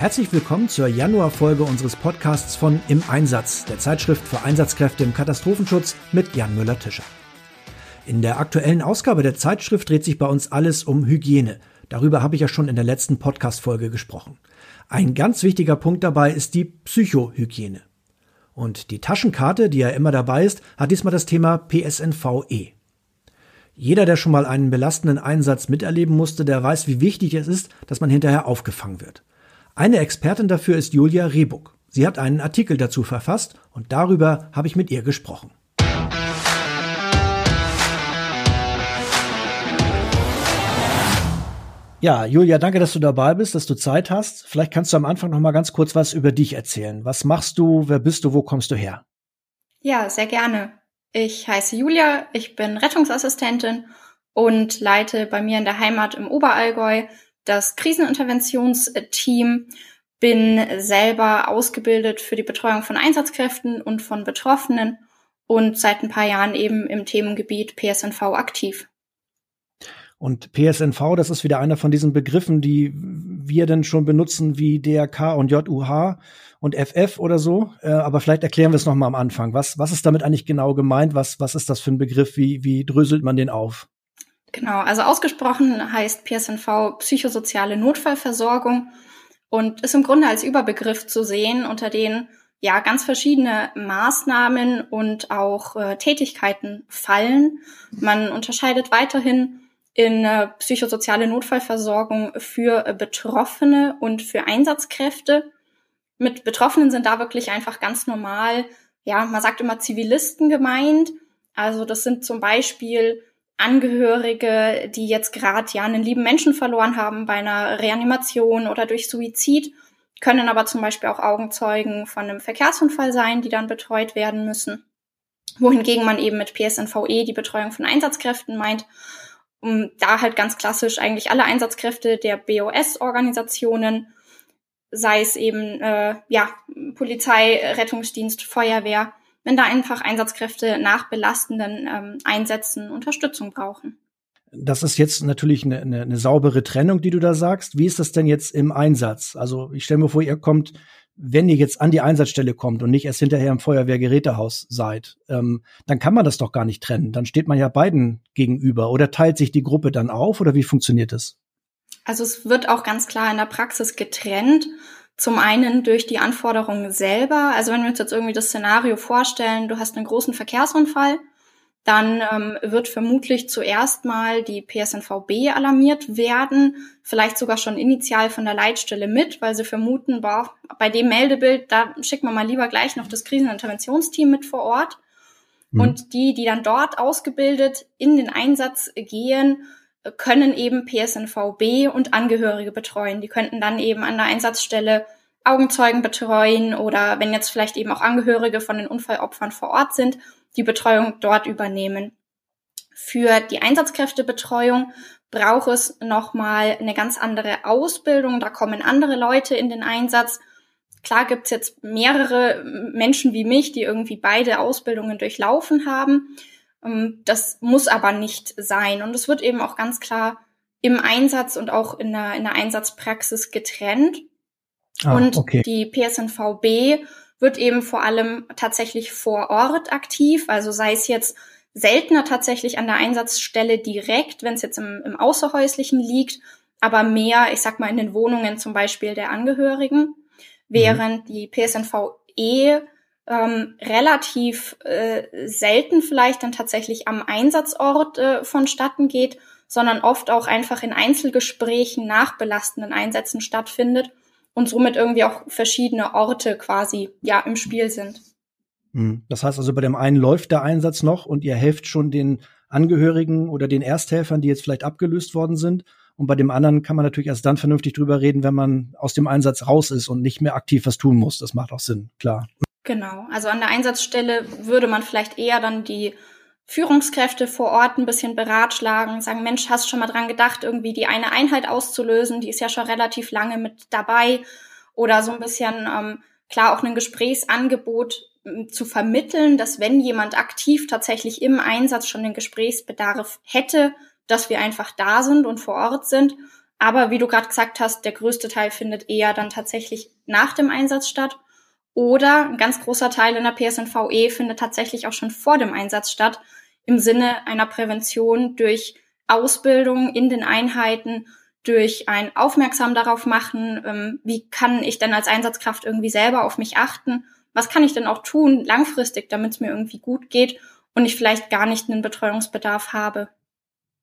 Herzlich willkommen zur Januarfolge unseres Podcasts von Im Einsatz, der Zeitschrift für Einsatzkräfte im Katastrophenschutz mit Jan Müller-Tischer. In der aktuellen Ausgabe der Zeitschrift dreht sich bei uns alles um Hygiene. Darüber habe ich ja schon in der letzten Podcast-Folge gesprochen. Ein ganz wichtiger Punkt dabei ist die Psychohygiene. Und die Taschenkarte, die ja immer dabei ist, hat diesmal das Thema PSNVE. Jeder, der schon mal einen belastenden Einsatz miterleben musste, der weiß, wie wichtig es ist, dass man hinterher aufgefangen wird. Eine Expertin dafür ist Julia Rehbuck. Sie hat einen Artikel dazu verfasst und darüber habe ich mit ihr gesprochen. Ja, Julia, danke, dass du dabei bist, dass du Zeit hast. Vielleicht kannst du am Anfang noch mal ganz kurz was über dich erzählen. Was machst du? Wer bist du? Wo kommst du her? Ja, sehr gerne. Ich heiße Julia, ich bin Rettungsassistentin und leite bei mir in der Heimat im Oberallgäu das Kriseninterventionsteam, bin selber ausgebildet für die Betreuung von Einsatzkräften und von Betroffenen und seit ein paar Jahren eben im Themengebiet PSNV aktiv. Und PSNV, das ist wieder einer von diesen Begriffen, die wir denn schon benutzen wie DRK und JUH und FF oder so. Äh, aber vielleicht erklären wir es nochmal am Anfang. Was, was ist damit eigentlich genau gemeint? Was, was ist das für ein Begriff? Wie, wie dröselt man den auf? Genau, also ausgesprochen heißt PSNV psychosoziale Notfallversorgung und ist im Grunde als Überbegriff zu sehen, unter denen ja ganz verschiedene Maßnahmen und auch äh, Tätigkeiten fallen. Man unterscheidet weiterhin in äh, psychosoziale Notfallversorgung für äh, Betroffene und für Einsatzkräfte. Mit Betroffenen sind da wirklich einfach ganz normal, ja, man sagt immer Zivilisten gemeint. Also das sind zum Beispiel Angehörige, die jetzt gerade ja einen lieben Menschen verloren haben bei einer Reanimation oder durch Suizid, können aber zum Beispiel auch Augenzeugen von einem Verkehrsunfall sein, die dann betreut werden müssen. Wohingegen man eben mit PSNVE die Betreuung von Einsatzkräften meint um da halt ganz klassisch eigentlich alle Einsatzkräfte der BOS-Organisationen, sei es eben äh, ja Polizei, Rettungsdienst, Feuerwehr, wenn da einfach Einsatzkräfte nach belastenden ähm, Einsätzen Unterstützung brauchen. Das ist jetzt natürlich eine, eine, eine saubere Trennung, die du da sagst. Wie ist das denn jetzt im Einsatz? Also ich stelle mir vor, ihr kommt wenn ihr jetzt an die Einsatzstelle kommt und nicht erst hinterher im Feuerwehrgerätehaus seid, ähm, dann kann man das doch gar nicht trennen. Dann steht man ja beiden gegenüber. Oder teilt sich die Gruppe dann auf? Oder wie funktioniert das? Also es wird auch ganz klar in der Praxis getrennt. Zum einen durch die Anforderungen selber. Also wenn wir uns jetzt irgendwie das Szenario vorstellen, du hast einen großen Verkehrsunfall, dann ähm, wird vermutlich zuerst mal die PSNVB alarmiert werden, vielleicht sogar schon initial von der Leitstelle mit, weil sie vermuten, boah, bei dem Meldebild, da schicken wir mal lieber gleich noch das Kriseninterventionsteam mit vor Ort. Mhm. Und die, die dann dort ausgebildet in den Einsatz gehen, können eben PSNVB und Angehörige betreuen. Die könnten dann eben an der Einsatzstelle Augenzeugen betreuen oder wenn jetzt vielleicht eben auch Angehörige von den Unfallopfern vor Ort sind, die Betreuung dort übernehmen. Für die Einsatzkräftebetreuung braucht es nochmal eine ganz andere Ausbildung. Da kommen andere Leute in den Einsatz. Klar gibt's jetzt mehrere Menschen wie mich, die irgendwie beide Ausbildungen durchlaufen haben. Ähm, das muss aber nicht sein. Und es wird eben auch ganz klar im Einsatz und auch in der, in der Einsatzpraxis getrennt. Ah, und okay. die PSNVB wird eben vor allem tatsächlich vor Ort aktiv, also sei es jetzt seltener tatsächlich an der Einsatzstelle direkt, wenn es jetzt im, im Außerhäuslichen liegt, aber mehr, ich sag mal, in den Wohnungen zum Beispiel der Angehörigen, während mhm. die PSNVE ähm, relativ äh, selten vielleicht dann tatsächlich am Einsatzort äh, vonstatten geht, sondern oft auch einfach in Einzelgesprächen nach belastenden Einsätzen stattfindet und somit irgendwie auch verschiedene Orte quasi ja im Spiel sind. Hm. Das heißt also, bei dem einen läuft der Einsatz noch und ihr helft schon den Angehörigen oder den Ersthelfern, die jetzt vielleicht abgelöst worden sind. Und bei dem anderen kann man natürlich erst dann vernünftig drüber reden, wenn man aus dem Einsatz raus ist und nicht mehr aktiv was tun muss. Das macht auch Sinn, klar. Genau. Also an der Einsatzstelle würde man vielleicht eher dann die Führungskräfte vor Ort ein bisschen beratschlagen, sagen, Mensch, hast schon mal dran gedacht, irgendwie die eine Einheit auszulösen, die ist ja schon relativ lange mit dabei oder so ein bisschen ähm, klar auch ein Gesprächsangebot ähm, zu vermitteln, dass wenn jemand aktiv tatsächlich im Einsatz schon den Gesprächsbedarf hätte, dass wir einfach da sind und vor Ort sind. Aber wie du gerade gesagt hast, der größte Teil findet eher dann tatsächlich nach dem Einsatz statt. Oder ein ganz großer Teil in der PSNVE findet tatsächlich auch schon vor dem Einsatz statt, im Sinne einer Prävention durch Ausbildung in den Einheiten, durch ein Aufmerksam darauf machen, ähm, wie kann ich denn als Einsatzkraft irgendwie selber auf mich achten, was kann ich denn auch tun langfristig, damit es mir irgendwie gut geht und ich vielleicht gar nicht einen Betreuungsbedarf habe.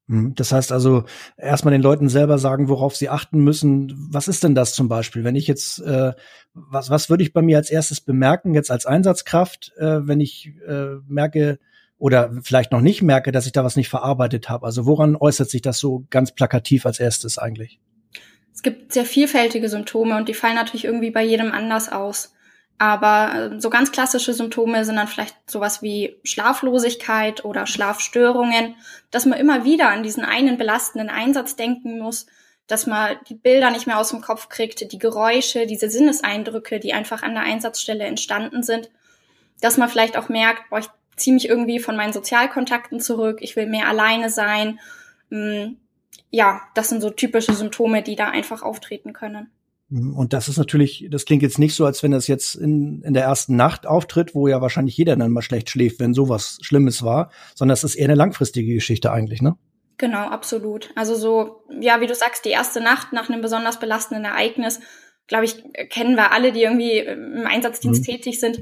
Hm, das heißt also, erstmal den Leuten selber sagen, worauf sie achten müssen. Was ist denn das zum Beispiel? Wenn ich jetzt, äh, was, was würde ich bei mir als erstes bemerken, jetzt als Einsatzkraft, äh, wenn ich äh, merke oder vielleicht noch nicht merke, dass ich da was nicht verarbeitet habe? Also woran äußert sich das so ganz plakativ als erstes eigentlich? Es gibt sehr vielfältige Symptome und die fallen natürlich irgendwie bei jedem anders aus. Aber äh, so ganz klassische Symptome sind dann vielleicht sowas wie Schlaflosigkeit oder Schlafstörungen, dass man immer wieder an diesen einen belastenden Einsatz denken muss, dass man die Bilder nicht mehr aus dem Kopf kriegt, die Geräusche, diese Sinneseindrücke, die einfach an der Einsatzstelle entstanden sind, dass man vielleicht auch merkt, boah, ich ziehe mich irgendwie von meinen Sozialkontakten zurück, ich will mehr alleine sein. Mm, ja, das sind so typische Symptome, die da einfach auftreten können. Und das ist natürlich, das klingt jetzt nicht so, als wenn das jetzt in, in der ersten Nacht auftritt, wo ja wahrscheinlich jeder dann mal schlecht schläft, wenn sowas Schlimmes war, sondern es ist eher eine langfristige Geschichte eigentlich, ne? Genau, absolut. Also so, ja, wie du sagst, die erste Nacht nach einem besonders belastenden Ereignis, glaube ich, kennen wir alle, die irgendwie im Einsatzdienst mhm. tätig sind.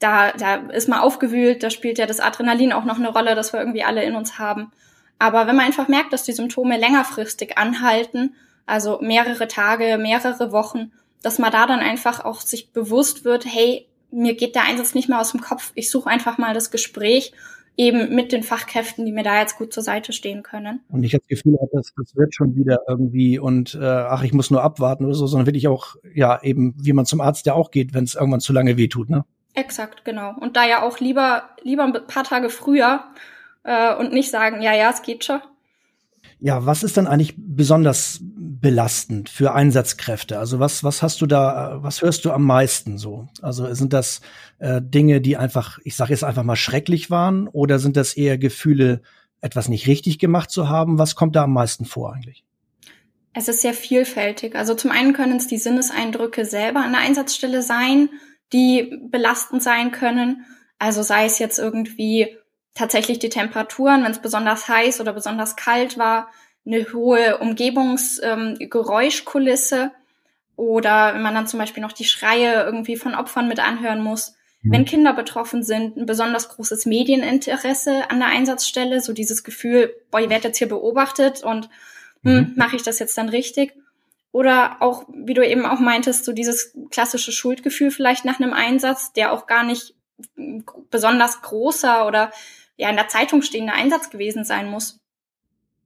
Da, da ist man aufgewühlt, da spielt ja das Adrenalin auch noch eine Rolle, das wir irgendwie alle in uns haben. Aber wenn man einfach merkt, dass die Symptome längerfristig anhalten, also mehrere Tage, mehrere Wochen, dass man da dann einfach auch sich bewusst wird, hey, mir geht der Einsatz nicht mehr aus dem Kopf, ich suche einfach mal das Gespräch eben mit den Fachkräften, die mir da jetzt gut zur Seite stehen können. Und ich habe das Gefühl, das, das wird schon wieder irgendwie und äh, ach, ich muss nur abwarten oder so, sondern will ich auch, ja, eben, wie man zum Arzt ja auch geht, wenn es irgendwann zu lange wehtut, ne? Exakt, genau. Und da ja auch lieber, lieber ein paar Tage früher äh, und nicht sagen, ja, ja, es geht schon. Ja, was ist dann eigentlich besonders belastend für Einsatzkräfte? Also was, was hast du da, was hörst du am meisten so? Also sind das äh, Dinge, die einfach, ich sage jetzt einfach mal schrecklich waren, oder sind das eher Gefühle, etwas nicht richtig gemacht zu haben? Was kommt da am meisten vor eigentlich? Es ist sehr vielfältig. Also zum einen können es die Sinneseindrücke selber an der Einsatzstelle sein, die belastend sein können. Also sei es jetzt irgendwie tatsächlich die Temperaturen, wenn es besonders heiß oder besonders kalt war, eine hohe Umgebungsgeräuschkulisse ähm, oder wenn man dann zum Beispiel noch die Schreie irgendwie von Opfern mit anhören muss. Mhm. Wenn Kinder betroffen sind, ein besonders großes Medieninteresse an der Einsatzstelle, so dieses Gefühl, boah, ihr werdet jetzt hier beobachtet und hm, mhm. mache ich das jetzt dann richtig? Oder auch, wie du eben auch meintest, so dieses klassische Schuldgefühl vielleicht nach einem Einsatz, der auch gar nicht besonders großer oder ja in der Zeitung stehender Einsatz gewesen sein muss.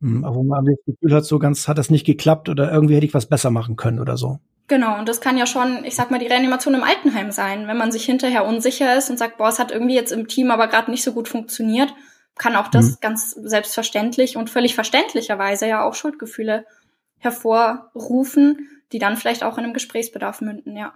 Hm, aber wo man das Gefühl hat, so ganz hat das nicht geklappt oder irgendwie hätte ich was besser machen können oder so. Genau, und das kann ja schon, ich sag mal, die Reanimation im Altenheim sein. Wenn man sich hinterher unsicher ist und sagt, boah, es hat irgendwie jetzt im Team aber gerade nicht so gut funktioniert, kann auch das mhm. ganz selbstverständlich und völlig verständlicherweise ja auch Schuldgefühle hervorrufen, die dann vielleicht auch in einem Gesprächsbedarf münden, ja.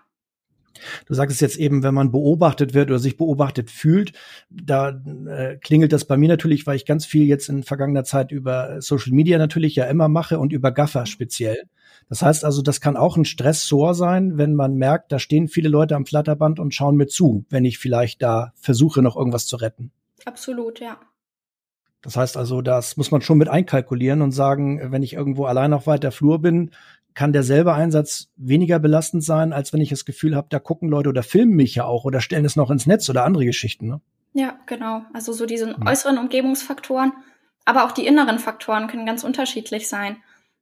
Du sagst es jetzt eben, wenn man beobachtet wird oder sich beobachtet fühlt, da äh, klingelt das bei mir natürlich, weil ich ganz viel jetzt in vergangener Zeit über Social Media natürlich ja immer mache und über Gaffer speziell. Das heißt also, das kann auch ein Stressor sein, wenn man merkt, da stehen viele Leute am Flatterband und schauen mir zu, wenn ich vielleicht da versuche, noch irgendwas zu retten. Absolut, ja. Das heißt also, das muss man schon mit einkalkulieren und sagen, wenn ich irgendwo allein auf weiter Flur bin, kann derselbe Einsatz weniger belastend sein, als wenn ich das Gefühl habe, da gucken Leute oder filmen mich ja auch oder stellen es noch ins Netz oder andere Geschichten. Ne? Ja, genau. Also so diese äußeren Umgebungsfaktoren, aber auch die inneren Faktoren können ganz unterschiedlich sein.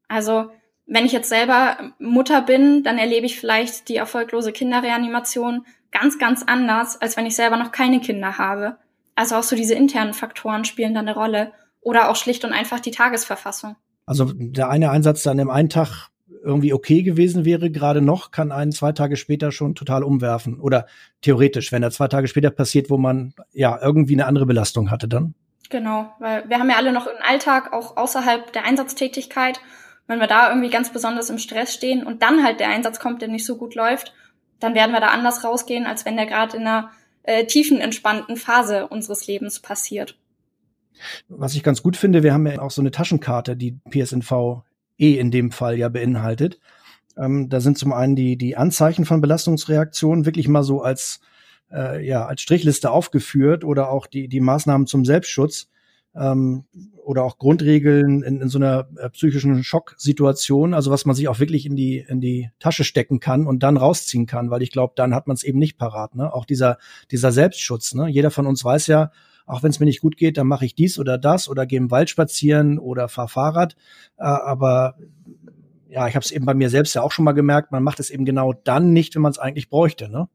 Also wenn ich jetzt selber Mutter bin, dann erlebe ich vielleicht die erfolglose Kinderreanimation ganz, ganz anders, als wenn ich selber noch keine Kinder habe. Also auch so diese internen Faktoren spielen da eine Rolle. Oder auch schlicht und einfach die Tagesverfassung. Also der eine Einsatz dann im einen Tag irgendwie okay gewesen wäre, gerade noch, kann einen zwei Tage später schon total umwerfen. Oder theoretisch, wenn er zwei Tage später passiert, wo man ja irgendwie eine andere Belastung hatte dann. Genau, weil wir haben ja alle noch einen Alltag, auch außerhalb der Einsatztätigkeit. Wenn wir da irgendwie ganz besonders im Stress stehen und dann halt der Einsatz kommt, der nicht so gut läuft, dann werden wir da anders rausgehen, als wenn der gerade in einer äh, tiefen, entspannten Phase unseres Lebens passiert. Was ich ganz gut finde, wir haben ja auch so eine Taschenkarte, die PSNV in dem Fall ja beinhaltet. Ähm, da sind zum einen die, die Anzeichen von Belastungsreaktionen wirklich mal so als, äh, ja, als Strichliste aufgeführt oder auch die, die Maßnahmen zum Selbstschutz ähm, oder auch Grundregeln in, in so einer äh, psychischen Schocksituation, also was man sich auch wirklich in die, in die Tasche stecken kann und dann rausziehen kann, weil ich glaube, dann hat man es eben nicht parat. Ne? Auch dieser, dieser Selbstschutz. Ne? Jeder von uns weiß ja, auch wenn es mir nicht gut geht, dann mache ich dies oder das oder gehe im Wald spazieren oder fahr Fahrrad. Äh, aber ja, ich habe es eben bei mir selbst ja auch schon mal gemerkt, man macht es eben genau dann nicht, wenn man es eigentlich bräuchte. Ne?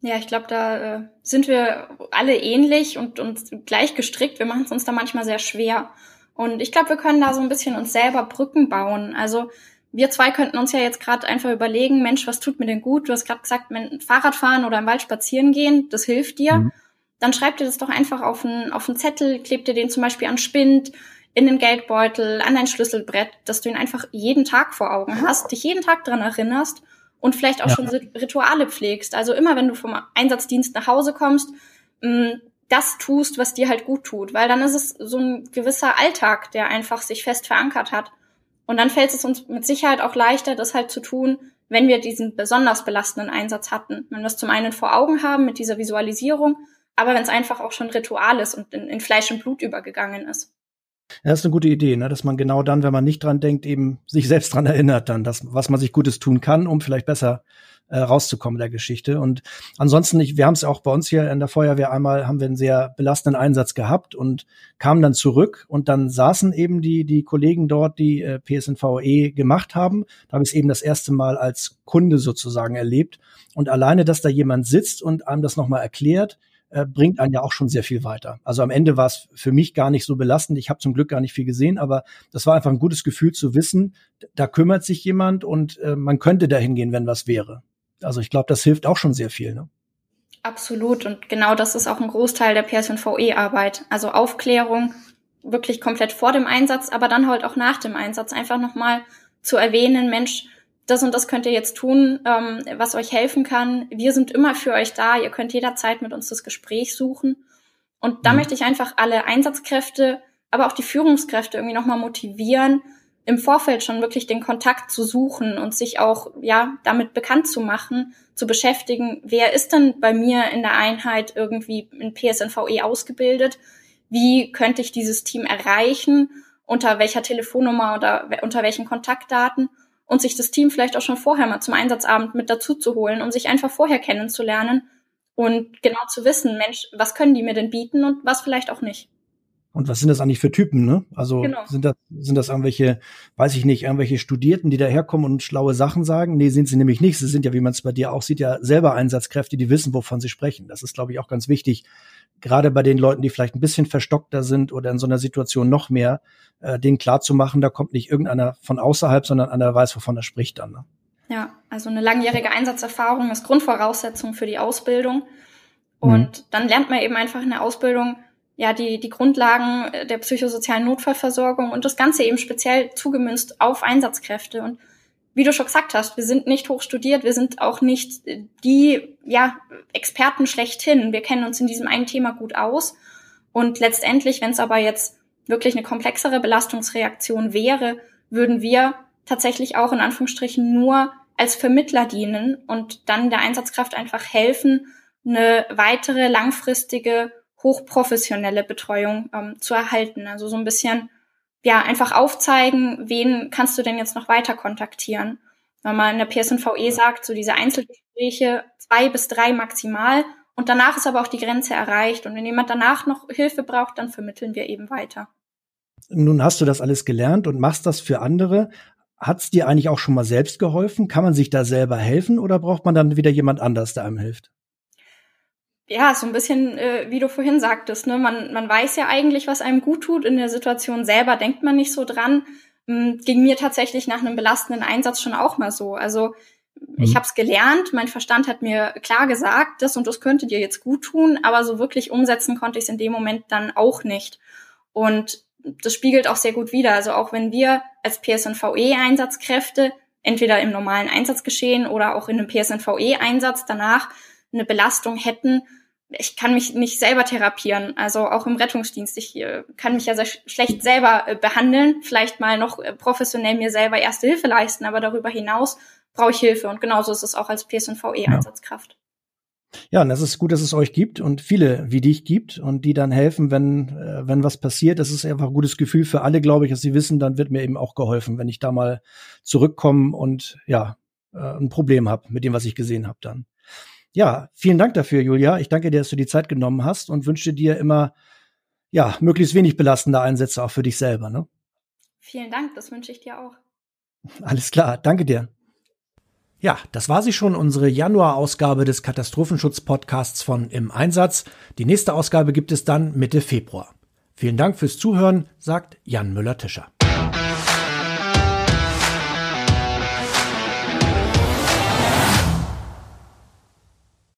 Ja, ich glaube, da äh, sind wir alle ähnlich und, und gleich gestrickt. Wir machen es uns da manchmal sehr schwer. Und ich glaube, wir können da so ein bisschen uns selber Brücken bauen. Also wir zwei könnten uns ja jetzt gerade einfach überlegen, Mensch, was tut mir denn gut? Du hast gerade gesagt, Fahrrad fahren oder im Wald spazieren gehen, das hilft dir. Mhm. Dann schreib dir das doch einfach auf einen, auf einen Zettel, kleb dir den zum Beispiel an Spind, in den Geldbeutel, an dein Schlüsselbrett, dass du ihn einfach jeden Tag vor Augen hast, dich jeden Tag dran erinnerst und vielleicht auch ja. schon Rituale pflegst. Also immer, wenn du vom Einsatzdienst nach Hause kommst, mm, das tust, was dir halt gut tut, weil dann ist es so ein gewisser Alltag, der einfach sich fest verankert hat. Und dann fällt es uns mit Sicherheit auch leichter, das halt zu tun, wenn wir diesen besonders belastenden Einsatz hatten. Wenn wir es zum einen vor Augen haben mit dieser Visualisierung, aber wenn es einfach auch schon Ritual ist und in, in Fleisch und Blut übergegangen ist. Das ist eine gute Idee, ne? dass man genau dann, wenn man nicht dran denkt, eben sich selbst dran erinnert, dann, dass, was man sich Gutes tun kann, um vielleicht besser äh, rauszukommen in der Geschichte. Und ansonsten, ich, wir haben es auch bei uns hier in der Feuerwehr einmal, haben wir einen sehr belastenden Einsatz gehabt und kamen dann zurück und dann saßen eben die, die Kollegen dort, die äh, PSNVE gemacht haben. Da habe ich es eben das erste Mal als Kunde sozusagen erlebt. Und alleine, dass da jemand sitzt und einem das nochmal erklärt, äh, bringt einen ja auch schon sehr viel weiter. Also am Ende war es für mich gar nicht so belastend. Ich habe zum Glück gar nicht viel gesehen, aber das war einfach ein gutes Gefühl zu wissen, da kümmert sich jemand und äh, man könnte dahin gehen, wenn was wäre. Also ich glaube, das hilft auch schon sehr viel. Ne? Absolut. Und genau das ist auch ein Großteil der PSNVE-Arbeit. Also Aufklärung wirklich komplett vor dem Einsatz, aber dann halt auch nach dem Einsatz einfach nochmal zu erwähnen, Mensch, das und das könnt ihr jetzt tun, ähm, was euch helfen kann. Wir sind immer für euch da. Ihr könnt jederzeit mit uns das Gespräch suchen. Und da mhm. möchte ich einfach alle Einsatzkräfte, aber auch die Führungskräfte irgendwie nochmal motivieren, im Vorfeld schon wirklich den Kontakt zu suchen und sich auch, ja, damit bekannt zu machen, zu beschäftigen, wer ist denn bei mir in der Einheit irgendwie in PSNVE ausgebildet? Wie könnte ich dieses Team erreichen? Unter welcher Telefonnummer oder unter welchen Kontaktdaten? Und sich das Team vielleicht auch schon vorher mal zum Einsatzabend mit dazu zu holen, um sich einfach vorher kennenzulernen und genau zu wissen, Mensch, was können die mir denn bieten und was vielleicht auch nicht. Und was sind das eigentlich für Typen, ne? Also genau. sind das sind das irgendwelche, weiß ich nicht, irgendwelche Studierten, die daherkommen und schlaue Sachen sagen? Nee, sind sie nämlich nicht. Sie sind ja, wie man es bei dir auch sieht, ja selber Einsatzkräfte, die wissen, wovon sie sprechen. Das ist, glaube ich, auch ganz wichtig, gerade bei den Leuten, die vielleicht ein bisschen verstockter sind oder in so einer Situation noch mehr, äh, denen klar zu machen, da kommt nicht irgendeiner von außerhalb, sondern einer weiß, wovon er spricht dann. Ne? Ja, also eine langjährige Einsatzerfahrung ist Grundvoraussetzung für die Ausbildung. Und mhm. dann lernt man eben einfach in der Ausbildung ja die, die Grundlagen der psychosozialen Notfallversorgung und das Ganze eben speziell zugemünzt auf Einsatzkräfte. Und wie du schon gesagt hast, wir sind nicht hochstudiert, wir sind auch nicht die ja, Experten schlechthin. Wir kennen uns in diesem einen Thema gut aus. Und letztendlich, wenn es aber jetzt wirklich eine komplexere Belastungsreaktion wäre, würden wir tatsächlich auch in Anführungsstrichen nur als Vermittler dienen und dann der Einsatzkraft einfach helfen, eine weitere langfristige, hochprofessionelle Betreuung ähm, zu erhalten. Also so ein bisschen ja, einfach aufzeigen, wen kannst du denn jetzt noch weiter kontaktieren. Wenn man in der PSNVE sagt, so diese Einzelgespräche zwei bis drei maximal und danach ist aber auch die Grenze erreicht. Und wenn jemand danach noch Hilfe braucht, dann vermitteln wir eben weiter. Nun hast du das alles gelernt und machst das für andere. Hat es dir eigentlich auch schon mal selbst geholfen? Kann man sich da selber helfen oder braucht man dann wieder jemand anders, der einem hilft? Ja, so ein bisschen, äh, wie du vorhin sagtest, ne, man, man weiß ja eigentlich, was einem gut tut. In der Situation selber denkt man nicht so dran. Ähm, ging mir tatsächlich nach einem belastenden Einsatz schon auch mal so. Also mhm. ich habe es gelernt, mein Verstand hat mir klar gesagt, das und das könnte dir jetzt gut tun, aber so wirklich umsetzen konnte ich es in dem Moment dann auch nicht. Und das spiegelt auch sehr gut wider. Also auch wenn wir als PSNVE-Einsatzkräfte entweder im normalen Einsatzgeschehen oder auch in einem PSNVE-Einsatz danach eine Belastung hätten, ich kann mich nicht selber therapieren, also auch im Rettungsdienst. Ich äh, kann mich ja sehr sch schlecht selber äh, behandeln, vielleicht mal noch äh, professionell mir selber erste Hilfe leisten, aber darüber hinaus brauche ich Hilfe und genauso ist es auch als PSNVE-Einsatzkraft. Ja, und das ist gut, dass es euch gibt und viele wie dich gibt und die dann helfen, wenn, wenn was passiert. Das ist einfach ein gutes Gefühl für alle, glaube ich, dass sie wissen, dann wird mir eben auch geholfen, wenn ich da mal zurückkomme und ja, ein Problem habe mit dem, was ich gesehen habe dann. Ja, vielen Dank dafür, Julia. Ich danke dir, dass du die Zeit genommen hast und wünsche dir immer ja, möglichst wenig belastende Einsätze auch für dich selber. Ne? Vielen Dank, das wünsche ich dir auch. Alles klar, danke dir. Ja, das war sie schon, unsere Januar-Ausgabe des Katastrophenschutz-Podcasts von Im Einsatz. Die nächste Ausgabe gibt es dann Mitte Februar. Vielen Dank fürs Zuhören, sagt Jan Müller-Tischer.